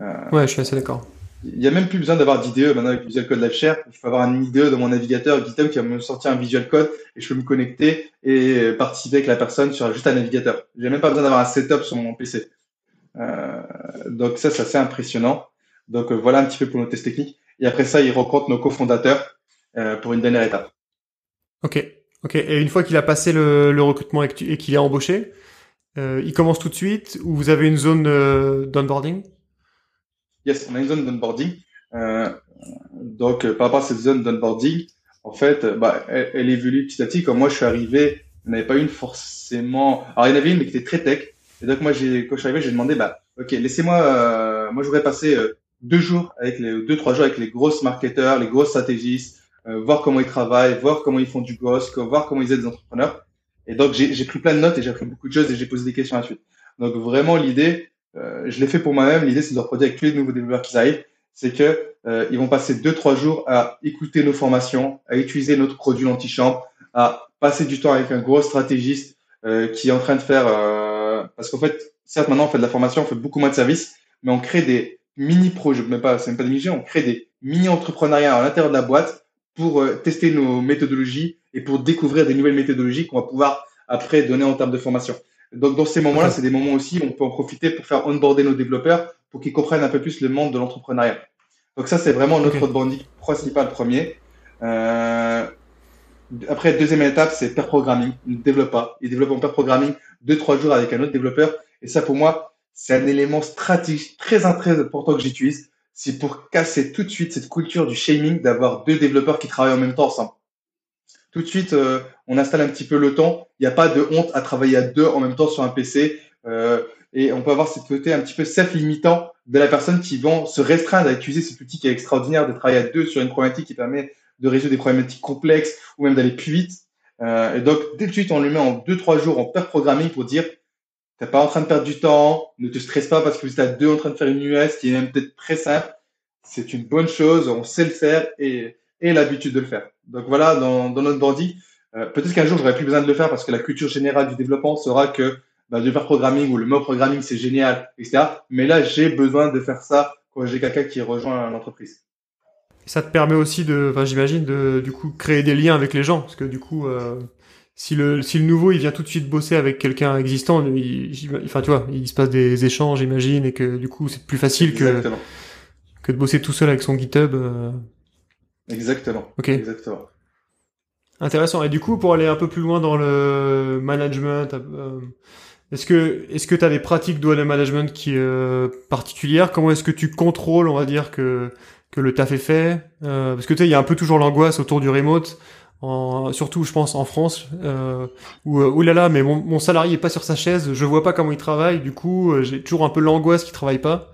Euh, ouais, je suis assez d'accord. Il n'y a même plus besoin d'avoir d'IDE maintenant avec Visual Code LiveShare. Je peux avoir un IDE dans mon navigateur GitHub qui va me sortir un Visual Code et je peux me connecter et participer avec la personne sur juste un navigateur. J'ai même pas besoin d'avoir un setup sur mon PC. Euh, donc ça, c'est assez impressionnant. Donc euh, voilà un petit peu pour nos tests techniques. Et après ça, il rencontre nos cofondateurs euh, pour une dernière étape. Ok, ok. Et une fois qu'il a passé le, le recrutement et qu'il est embauché, il commence tout de suite ou vous avez une zone d'onboarding? Yes, on a une zone d'onboarding. Euh, donc par rapport à cette zone d'onboarding, en fait, bah, elle, elle, évolue petit à petit. Comme moi, je suis arrivé, il n'y en avait pas une forcément. Alors il y en avait une, mais qui était très tech. Et donc moi, j'ai, quand je suis arrivé, j'ai demandé, bah, ok, laissez-moi, euh, moi, je voudrais passer euh, deux jours avec les, deux trois jours avec les grosses marketeurs, les grosses stratégistes, euh, voir comment ils travaillent, voir comment ils font du boss, voir comment ils aident des entrepreneurs. Et donc j'ai pris plein de notes et j'ai appris beaucoup de choses et j'ai posé des questions à la suite. Donc vraiment l'idée, euh, je l'ai fait pour moi-même. L'idée c'est de reproduire avec tous les nouveaux développeurs qui arrivent, c'est que euh, ils vont passer deux trois jours à écouter nos formations, à utiliser notre produit l'antichambre, à passer du temps avec un gros stratégiste qui est en train de faire parce qu'en fait, certes, maintenant, on fait de la formation, on fait beaucoup moins de services, mais on crée des mini-projets, même pas, c'est même pas des mini on crée des mini-entrepreneuriats à l'intérieur de la boîte pour euh, tester nos méthodologies et pour découvrir des nouvelles méthodologies qu'on va pouvoir après donner en termes de formation. Donc, dans ces moments-là, c'est des moments aussi où on peut en profiter pour faire onboarder nos développeurs pour qu'ils comprennent un peu plus le monde de l'entrepreneuriat. Donc ça, c'est vraiment notre onboarding principal premier. Euh, après, deuxième étape, c'est pair programming. Il ne développe pas. Il développe en pair programming deux, trois jours avec un autre développeur. Et ça, pour moi, c'est un élément stratégique très, très important que j'utilise. C'est pour casser tout de suite cette culture du shaming d'avoir deux développeurs qui travaillent en même temps ensemble. Tout de suite, euh, on installe un petit peu le temps. Il n'y a pas de honte à travailler à deux en même temps sur un PC. Euh, et on peut avoir cette côté un petit peu self-limitant de la personne qui vont se restreindre à utiliser cet outil qui est extraordinaire de travailler à deux sur une problématique qui permet de résoudre des problématiques complexes ou même d'aller plus vite. Euh, et donc, dès de suite, on le met en deux, trois jours en pair programming pour dire, t'es pas en train de perdre du temps, ne te stresse pas parce que vous êtes à deux en train de faire une US qui est même peut-être très simple. C'est une bonne chose, on sait le faire et, et l'habitude de le faire. Donc voilà, dans, dans notre bandit, euh, peut-être qu'un jour, j'aurais plus besoin de le faire parce que la culture générale du développement sera que bah, du pair programming ou le mot programming, c'est génial, etc. Mais là, j'ai besoin de faire ça quand j'ai quelqu'un qui rejoint l'entreprise ça te permet aussi de, enfin, j'imagine, de du coup créer des liens avec les gens, parce que du coup, euh, si le si le nouveau il vient tout de suite bosser avec quelqu'un existant, il, enfin tu vois, il se passe des échanges, j'imagine, et que du coup c'est plus facile que que de bosser tout seul avec son GitHub. Euh... Exactement. Ok. Exactement. Intéressant. Et du coup, pour aller un peu plus loin dans le management, euh, est-ce que est-ce que tu as des pratiques de management qui euh, particulières? Comment est-ce que tu contrôles, on va dire que que le taf est fait? Euh, Parce que tu sais, il y a un peu toujours l'angoisse autour du remote, en, surtout je pense en France, euh, où là là, mais mon, mon, salarié est pas sur sa chaise, je vois pas comment il travaille, du coup euh, j'ai toujours un peu l'angoisse qu'il travaille pas.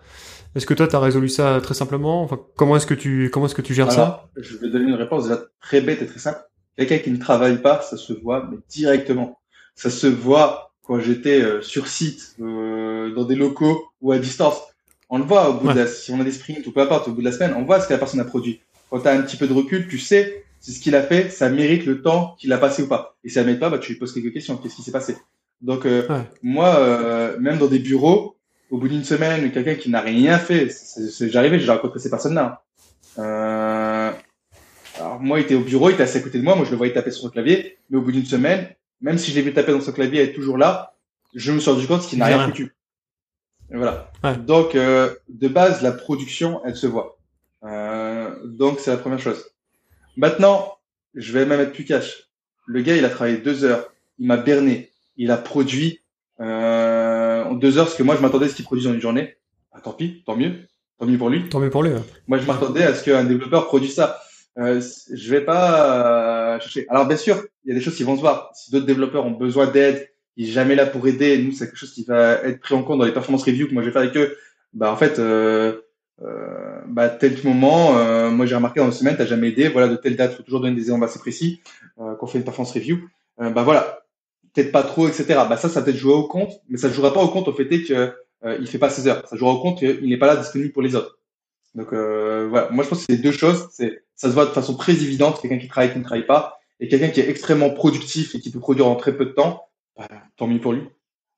Est-ce que toi tu as résolu ça très simplement? Enfin, comment est-ce que tu comment est-ce que tu gères Alors, ça Je vais donner une réponse déjà très bête et très simple. Quelqu'un qui ne travaille pas, ça se voit mais directement. Ça se voit quand j'étais euh, sur site, dans des locaux ou à distance on le voit au bout de la, si on a des sprints ou peu importe, au bout de la semaine, on voit ce que la personne a produit. Quand tu as un petit peu de recul, tu sais si ce qu'il a fait, ça mérite le temps qu'il a passé ou pas. Et si ça ne mérite pas, bah, tu lui poses quelques questions. Qu'est-ce qui s'est passé? Donc, euh, moi, euh, même dans des bureaux, au bout d'une semaine, quelqu'un qui n'a rien fait, j'arrivais, j'ai rencontré ces personnes-là. Hein. Euh, alors, moi, il était au bureau, il était assis à côté de moi, moi, je le voyais taper sur son clavier, mais au bout d'une semaine, même si je l'ai vu taper dans son clavier et être toujours là, je me suis rendu compte qu'il n'a rien foutu. Voilà. Donc, euh, de base, la production, elle se voit. Euh, donc, c'est la première chose. Maintenant, je vais même être plus cash. Le gars, il a travaillé deux heures. Il m'a berné. Il a produit euh, deux heures ce que moi, je m'attendais à ce qu'il produise en une journée. Ah, tant pis, tant mieux. Tant mieux pour lui. Tant mieux pour lui. Moi, je m'attendais à ce qu'un développeur produise ça. Euh, je vais pas euh, chercher. Alors, bien sûr, il y a des choses qui vont se voir. Si d'autres développeurs ont besoin d'aide, il est jamais là pour aider. Nous, c'est quelque chose qui va être pris en compte dans les performance reviews que moi je vais faire avec eux. Bah en fait, euh, euh, bah, tel moment, euh, moi j'ai remarqué dans une semaine, t'as jamais aidé, voilà, de telle date, faut toujours donner des exemples assez précis, euh, qu'on fait une performance review, euh, bah voilà, peut-être pas trop, etc. Bah ça, ça peut-être jouer au compte, mais ça ne jouera pas au compte au fait que euh, il fait pas ses heures. Ça jouera au compte qu'il n'est pas là disponible pour les autres. Donc euh, voilà, moi je pense que c'est deux choses. C'est ça se voit de façon très évidente, quelqu'un qui travaille, qui ne travaille pas, et quelqu'un qui est extrêmement productif et qui peut produire en très peu de temps, bah, tant mieux pour lui.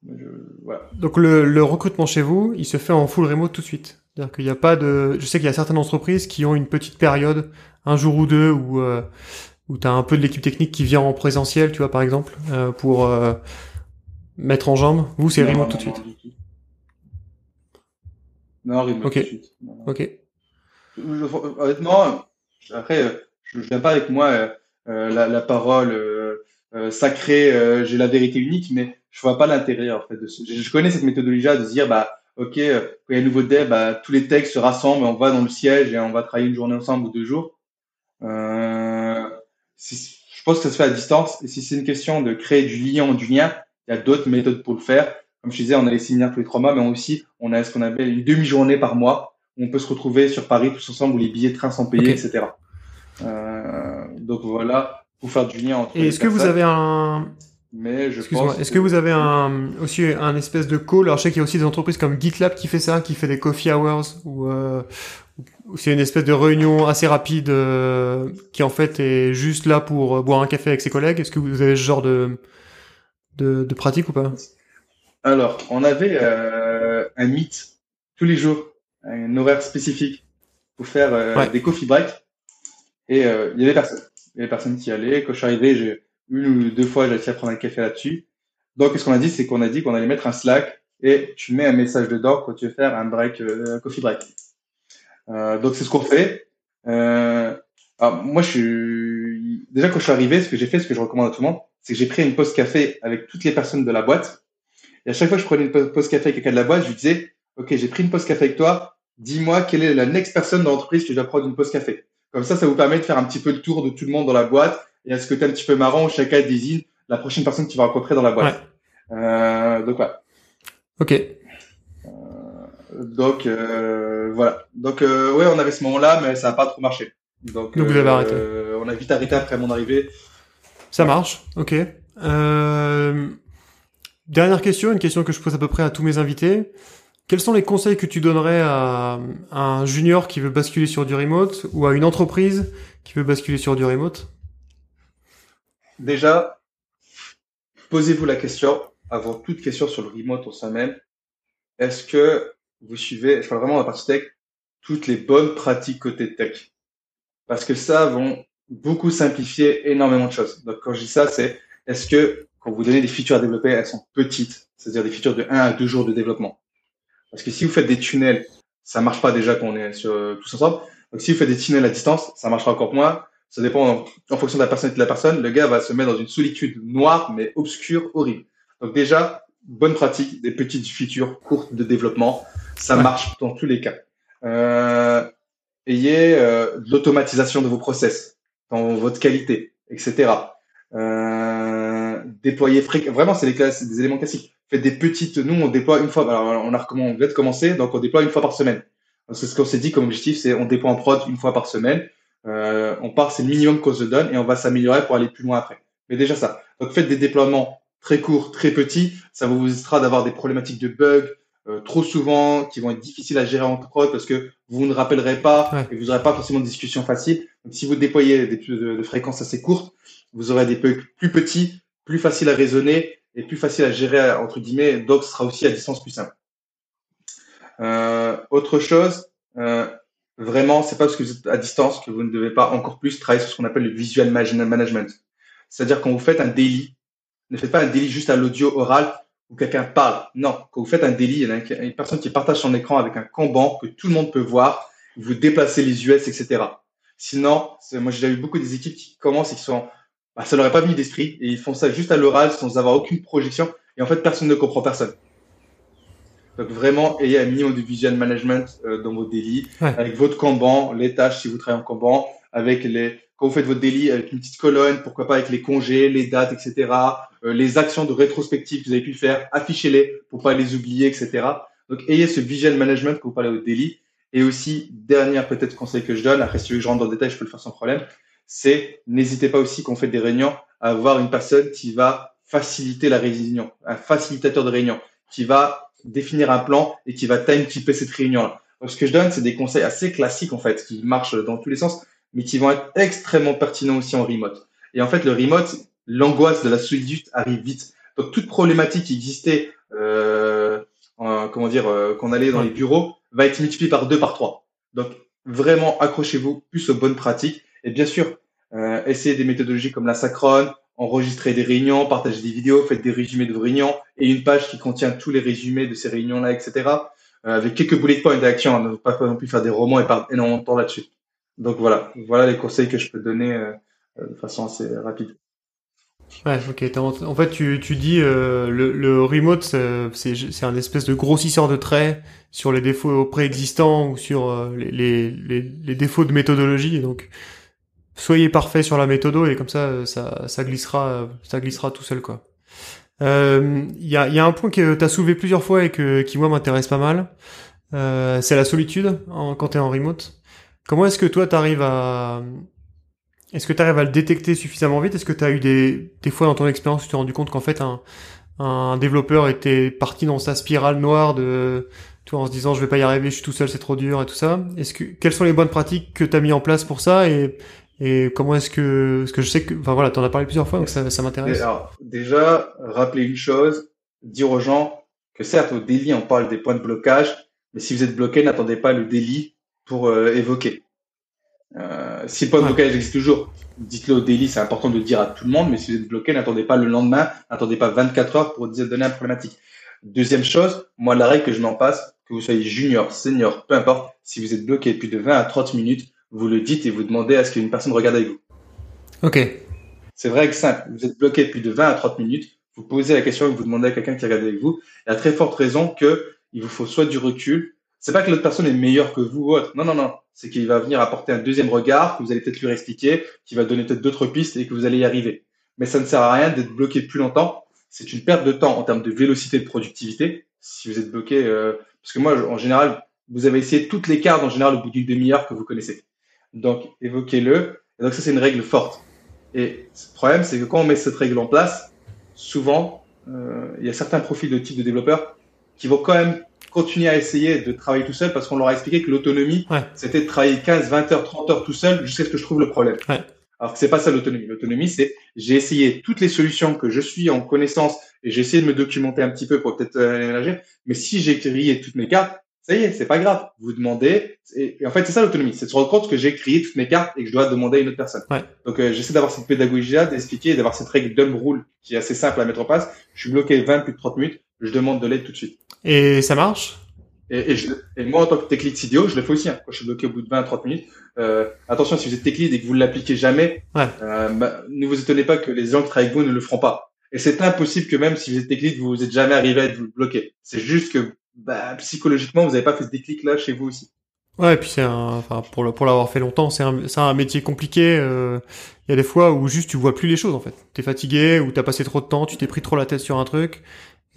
Je, voilà. Donc le, le, recrutement chez vous, il se fait en full remote tout de suite. C'est-à-dire qu'il n'y a pas de. Je sais qu'il y a certaines entreprises qui ont une petite période, un jour ou deux, où euh, où tu as un peu de l'équipe technique qui vient en présentiel, tu vois, par exemple, euh, pour euh, mettre en jambe. Vous, c'est remote tout de suite. Non, remote okay. tout de suite. Non, non. Ok. Honnêtement, après, je viens pas avec moi euh, la, la, parole euh, euh, sacrée, j'ai la vérité unique, mais je vois pas l'intérêt en fait. De ce... je, je connais cette méthodologie-là de se dire, bah, ok, quand il y a un nouveau dev, bah, tous les textes se rassemblent, on va dans le siège et on va travailler une journée ensemble ou deux jours. Euh, si, je pense que ça se fait à distance. Et si c'est une question de créer du lien, du lien, il y a d'autres méthodes pour le faire. Comme je disais, on a les séminaires tous les trois mois, mais aussi on a ce qu'on appelle une demi-journée par mois où on peut se retrouver sur Paris tous ensemble où les billets de train sont payés, okay. etc. Euh, donc voilà, pour faire du lien entre. Et est-ce que vous avez un mais je pense. Est-ce que... que vous avez un aussi un espèce de call? Alors je sais qu'il y a aussi des entreprises comme GitLab qui fait ça, qui fait des coffee hours ou euh, c'est une espèce de réunion assez rapide euh, qui en fait est juste là pour boire un café avec ses collègues. Est-ce que vous avez ce genre de de, de pratique ou pas? Alors on avait euh, un meet tous les jours, un horaire spécifique pour faire euh, ouais. des coffee breaks et euh, il y avait personne. Il y avait personne qui allait. Quand je suis arrivé, j'ai une ou deux fois, j'ai essayé de prendre un café là-dessus. Donc, ce qu'on a dit, c'est qu'on a dit qu'on allait mettre un Slack et tu mets un message dedans quand tu veux faire un break, euh, un coffee break. Euh, donc, c'est ce qu'on fait. Euh, alors, moi, je suis, déjà, quand je suis arrivé, ce que j'ai fait, ce que je recommande à tout le monde, c'est que j'ai pris une pause café avec toutes les personnes de la boîte. Et à chaque fois que je prenais une pause café avec quelqu'un de la boîte, je lui disais, OK, j'ai pris une pause café avec toi. Dis-moi quelle est la next personne dans l'entreprise que je dois prendre une pause café. Comme ça, ça vous permet de faire un petit peu le tour de tout le monde dans la boîte il y a ce côté un petit peu marrant où chacun désigne la prochaine personne que tu vas rencontrer dans la boîte. Ouais. Euh, donc voilà. Ok. Euh, donc euh, voilà. Donc euh, ouais, on avait ce moment-là, mais ça n'a pas trop marché. Donc, donc vous avez arrêté. Euh, on a vite arrêté après mon arrivée. Ça marche. Ok. Euh, dernière question, une question que je pose à peu près à tous mes invités. Quels sont les conseils que tu donnerais à, à un junior qui veut basculer sur du remote ou à une entreprise qui veut basculer sur du remote? Déjà, posez-vous la question, avant toute question sur le remote en soi-même, est-ce que vous suivez, je parle vraiment de la partie tech, toutes les bonnes pratiques côté tech? Parce que ça vont beaucoup simplifier énormément de choses. Donc quand je dis ça, c'est est-ce que quand vous donnez des features à développer, elles sont petites, c'est-à-dire des features de 1 à 2 jours de développement Parce que si vous faites des tunnels, ça marche pas déjà quand on est sur, tous ensemble. Donc si vous faites des tunnels à distance, ça marchera encore moins. Ça dépend en, en, fonction de la personnalité de la personne. Le gars va se mettre dans une solitude noire, mais obscure, horrible. Donc déjà, bonne pratique, des petites features courtes de développement. Ça ouais. marche dans tous les cas. Euh, ayez euh, de l'automatisation de vos process, dans votre qualité, etc. Euh, déployez fréquemment. Vraiment, c'est des éléments classiques. Faites des petites. Nous, on déploie une fois. Alors, on a recommandé, on vient de commencer, donc on déploie une fois par semaine. C'est ce qu'on s'est dit comme objectif, c'est on déploie en prod une fois par semaine. Euh, on part, c'est le minimum qu'on se donne et on va s'améliorer pour aller plus loin après. Mais déjà ça. Donc faites des déploiements très courts, très petits. Ça vous évitera d'avoir des problématiques de bugs euh, trop souvent qui vont être difficiles à gérer en prod parce que vous ne rappellerez pas ouais. et vous n'aurez pas forcément de discussion facile. Donc si vous déployez des de, de fréquences assez courtes, vous aurez des bugs plus petits, plus faciles à raisonner et plus faciles à gérer entre guillemets. Donc ce sera aussi à distance plus simple. Euh, autre chose. Euh, Vraiment, c'est pas parce que vous êtes à distance que vous ne devez pas encore plus travailler sur ce qu'on appelle le visual management. C'est-à-dire quand vous faites un daily, ne faites pas un daily juste à l'audio oral où quelqu'un parle. Non, quand vous faites un daily, il y a une personne qui partage son écran avec un Kanban que tout le monde peut voir. Vous déplacez les US, etc. Sinon, moi j'ai déjà eu beaucoup des équipes qui commencent et qui sont, bah, ça leur est pas mis d'esprit et ils font ça juste à l'oral sans avoir aucune projection et en fait personne ne comprend personne. Donc vraiment, ayez un minimum de visual management euh, dans vos délits, ouais. avec votre Kanban, les tâches si vous travaillez en Kanban, avec les quand vous faites votre délit avec une petite colonne, pourquoi pas avec les congés, les dates, etc. Euh, les actions de rétrospective que vous avez pu faire, affichez-les pour pas les oublier, etc. Donc ayez ce visual management quand vous parlez au délit Et aussi, dernier peut-être conseil que je donne, après si que je rentre dans le détail, je peux le faire sans problème, c'est n'hésitez pas aussi quand on fait des réunions à avoir une personne qui va faciliter la réunion, un facilitateur de réunion, qui va définir un plan et qui va timekeeper cette réunion-là. Donc, ce que je donne, c'est des conseils assez classiques, en fait, qui marchent dans tous les sens, mais qui vont être extrêmement pertinents aussi en remote. Et en fait, le remote, l'angoisse de la solitude arrive vite. Donc, toute problématique qui existait, euh, comment dire, euh, qu'on allait dans les bureaux, va être multipliée par deux, par trois. Donc, vraiment, accrochez-vous plus aux bonnes pratiques. Et bien sûr, euh, essayez des méthodologies comme la Sacron, enregistrer des réunions, partager des vidéos, faites des résumés de vos réunions et une page qui contient tous les résumés de ces réunions-là, etc. Euh, avec quelques bullet points d'action, ne pas non plus faire des romans et perdre énormément de temps là-dessus. Donc voilà, voilà les conseils que je peux donner euh, euh, de façon assez rapide. Ouais, ok. En fait, tu, tu dis euh, le, le remote, c'est un espèce de grossisseur de traits sur les défauts préexistants ou sur les, les, les, les, défauts de méthodologie. Donc, soyez parfait sur la méthode et comme ça, ça, ça glissera, ça glissera tout seul, quoi. Il euh, y, a, y, a, un point que tu as soulevé plusieurs fois et que, qui moi m'intéresse pas mal. Euh, c'est la solitude en, quand tu es en remote. Comment est-ce que toi t'arrives à est-ce que tu arrives à le détecter suffisamment vite? Est-ce que tu as eu des, des fois dans ton expérience tu t'es rendu compte qu'en fait un, un développeur était parti dans sa spirale noire de toi en se disant je vais pas y arriver, je suis tout seul, c'est trop dur et tout ça. Est-ce que quelles sont les bonnes pratiques que tu as mis en place pour ça et et comment est-ce que, parce que je sais que, enfin voilà, t'en as parlé plusieurs fois, donc ça, ça m'intéresse. Alors, déjà, rappeler une chose, dire aux gens que certes, au délit, on parle des points de blocage, mais si vous êtes bloqué, n'attendez pas le délit pour euh, évoquer. Euh, si le point de blocage existe toujours, dites-le au délit, c'est important de le dire à tout le monde, mais si vous êtes bloqué, n'attendez pas le lendemain, n'attendez pas 24 heures pour donner un problématique. Deuxième chose, moi, la règle que je m'en passe, que vous soyez junior, senior, peu importe, si vous êtes bloqué plus de 20 à 30 minutes, vous le dites et vous demandez à ce qu'une personne regarde avec vous. Ok. C'est vrai que simple. Vous êtes bloqué plus de 20 à 30 minutes. Vous posez la question et vous demandez à quelqu'un qui regarde avec vous. Il y a très forte raison que il vous faut soit du recul. C'est pas que l'autre personne est meilleure que vous ou autre. Non, non, non. C'est qu'il va venir apporter un deuxième regard que vous allez peut-être lui expliquer, qui va donner peut-être d'autres pistes et que vous allez y arriver. Mais ça ne sert à rien d'être bloqué plus longtemps. C'est une perte de temps en termes de vélocité de productivité. Si vous êtes bloqué, euh, parce que moi, en général, vous avez essayé toutes les cartes en général au bout d'une demi-heure que vous connaissez. Donc, évoquez-le. Et donc, ça, c'est une règle forte. Et le problème, c'est que quand on met cette règle en place, souvent, euh, il y a certains profils de type de développeurs qui vont quand même continuer à essayer de travailler tout seul parce qu'on leur a expliqué que l'autonomie, c'était de travailler 15, 20 heures, 30 heures tout seul jusqu'à ce que je trouve le problème. Ouais. Alors que c'est pas ça l'autonomie. L'autonomie, c'est j'ai essayé toutes les solutions que je suis en connaissance et j'ai essayé de me documenter un petit peu pour peut-être euh. Mais si j'ai grillé toutes mes cartes, ça y est, c'est pas grave. Vous demandez, et, en fait, c'est ça l'autonomie, c'est de se rendre compte que j'ai créé toutes mes cartes et que je dois demander à une autre personne. Ouais. Donc, euh, j'essaie d'avoir cette pédagogie-là, d'expliquer, d'avoir cette règle dumb rule qui est assez simple à mettre en place. Je suis bloqué 20 plus de 30 minutes, je demande de l'aide tout de suite. Et ça marche? Et, et, je, et, moi, en tant que tech lead CDO, je le fais aussi. Hein, quand je suis bloqué au bout de 20 à 30 minutes. Euh, attention, si vous êtes tech lead et que vous ne l'appliquez jamais, ouais. euh, bah, ne vous étonnez pas que les gens qui travaillent avec vous ne le feront pas. Et c'est impossible que même si vous êtes tech lead, vous n'êtes jamais arrivé à être bloqué. C'est juste que bah, psychologiquement, vous n'avez pas fait ce déclic là chez vous aussi. Ouais, et puis c'est un, enfin pour le, pour l'avoir fait longtemps, c'est un, c'est un métier compliqué. Euh, il y a des fois où juste tu vois plus les choses en fait. T'es fatigué ou t'as passé trop de temps, tu t'es pris trop la tête sur un truc.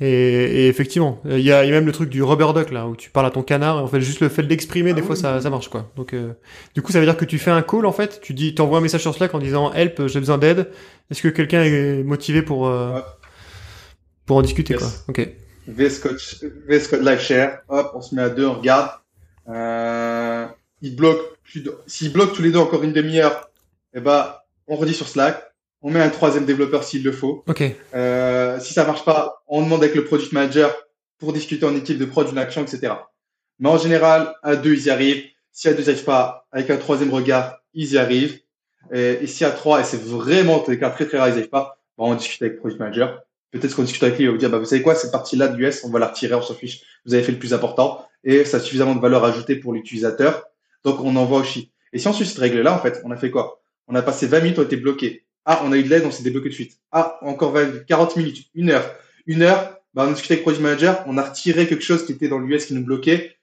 Et, et effectivement, il y a, y a, même le truc du rubber duck là où tu parles à ton canard. Et en fait, juste le fait d'exprimer, des ah fois ça, ça marche quoi. Donc euh, du coup, ça veut dire que tu fais un call en fait. Tu dis, t'envoies un message sur Slack en disant help, j'ai besoin d'aide. Est-ce que quelqu'un est motivé pour euh, pour en discuter quoi? Ok. VS Code, Live Share, hop, on se met à deux, on regarde. Euh, il bloque plus de, s'il bloque tous les deux encore une demi-heure, eh ben, on redit sur Slack. On met un troisième développeur s'il le faut. Ok. Euh, si ça marche pas, on demande avec le product manager pour discuter en équipe de prod d'une action, etc. Mais en général, à deux, ils y arrivent. Si à deux, ils n'y arrivent pas, avec un troisième regard, ils y arrivent. Et, si à trois, et c'est vraiment des cas très très rares, ils n'y arrivent pas, ben, on discute avec le product manager peut-être qu'on discute avec lui, il va vous dire, bah, vous savez quoi, cette partie-là de l'US, on va la retirer, on s'en fiche. Vous avez fait le plus important et ça a suffisamment de valeur ajoutée pour l'utilisateur. Donc, on envoie au chi. Et si on suit cette règle-là, en fait, on a fait quoi? On a passé 20 minutes, on a été bloqué. Ah, on a eu de l'aide, on s'est débloqué de suite. Ah, encore 20, 40 minutes, une heure. Une heure, bah, on a discuté avec Project Manager, on a retiré quelque chose qui était dans l'US qui nous bloquait.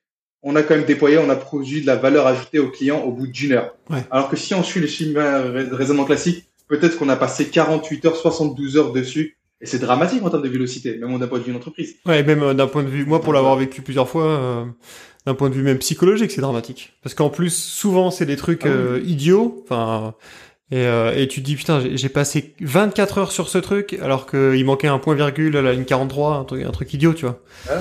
On a quand même déployé, on a produit de la valeur ajoutée au client au bout d'une heure. Alors que si on suit les schémas raisonnement classiques, peut-être qu'on a passé 48 heures, 72 heures dessus et c'est dramatique en termes de vélocité, même d'un point de vue d'une entreprise. Ouais, même euh, d'un point de vue, moi pour l'avoir vécu plusieurs fois, euh, d'un point de vue même psychologique, c'est dramatique. Parce qu'en plus, souvent, c'est des trucs Ah oui. euh, idiots. Enfin, et, euh, et tu te dis putain, j'ai passé 24 heures sur ce truc, alors qu'il manquait un point virgule à la ligne 43, un truc, un truc idiot, tu vois. Ah,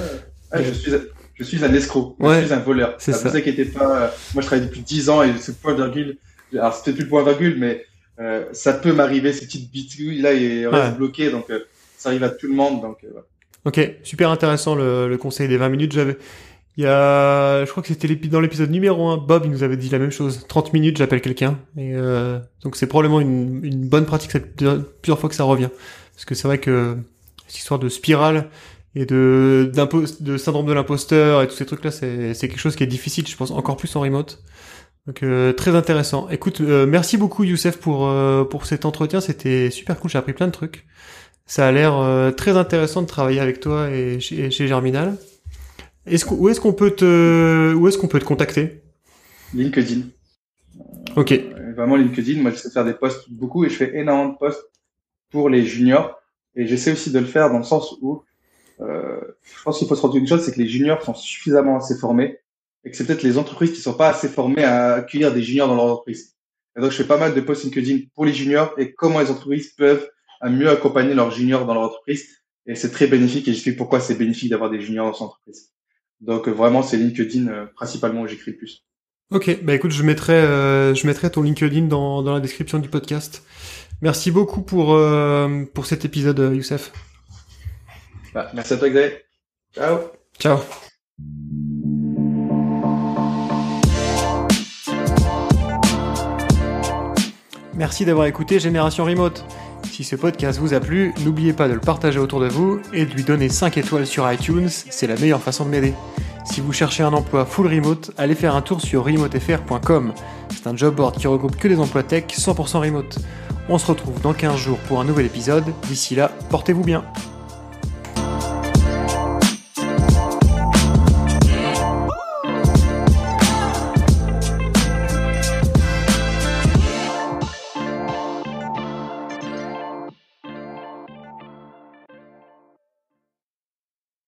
ah, je suis, je suis un escroc. Ouais, je suis un voleur. c'est Ah, ça. Vous inquiétez pas. Moi, je travaille depuis 10 ans et ce point virgule, alors c'était plus le point virgule, mais euh, ça peut m'arriver ces petites bitouilles là et reste Ouais. bloqué. Donc, euh, ça arrive à tout le monde. Donc, euh, voilà. Ok, super intéressant le, le conseil des 20 minutes. J'avais, il y a, je crois que c'était dans l'épisode numéro 1, Bob, il nous avait dit la même chose. 30 minutes, j'appelle quelqu'un. Et euh, donc c'est probablement une, une bonne pratique, ça fait plusieurs fois que ça revient. Parce que c'est vrai que cette histoire de spirale et de, de syndrome de l'imposteur et tous ces trucs-là, c'est, c'est quelque chose qui est difficile, je pense, encore plus en remote. Donc euh, très intéressant. Écoute, euh, merci beaucoup Youssef pour, euh, pour cet entretien, c'était super cool, j'ai appris plein de trucs. Ça a l'air euh, très intéressant de travailler avec toi et chez, chez Germinal. Est-ce où est-ce qu'on peut te où est-ce qu'on peut te contacter? LinkedIn. Ok, Vraiment LinkedIn. Moi, j'essaie de faire des posts beaucoup et je fais énormément de posts pour les juniors. Et j'essaie aussi de le faire dans le sens où euh, je pense qu'il faut se rendre compte d'une chose, c'est que les juniors sont suffisamment assez formés et que c'est peut-être les entreprises qui sont pas assez formées à accueillir des juniors dans leur entreprise. Et donc, je fais pas mal de posts LinkedIn pour les juniors et comment les entreprises peuvent mieux accompagner leurs juniors dans leur entreprise. Et c'est très bénéfique et j'explique pourquoi c'est bénéfique d'avoir des juniors dans son entreprise. Donc, euh, vraiment, c'est LinkedIn euh, principalement où j'écris le plus. ok. Bah écoute, je mettrai euh, je mettrai ton LinkedIn dans, dans la description du podcast. Merci beaucoup pour euh, pour cet épisode, Youssef. Bah, merci à toi, Xavier. Ciao. Ciao. Merci d'avoir écouté Génération Remote. Si ce podcast vous a plu, n'oubliez pas de le partager autour de vous et de lui donner 5 étoiles sur iTunes, c'est la meilleure façon de m'aider. Si vous cherchez un emploi full remote, allez faire un tour sur remotefr.com. C'est un job board qui regroupe que des emplois tech 100% remote. On se retrouve dans 15 jours pour un nouvel épisode. D'ici là, portez-vous bien.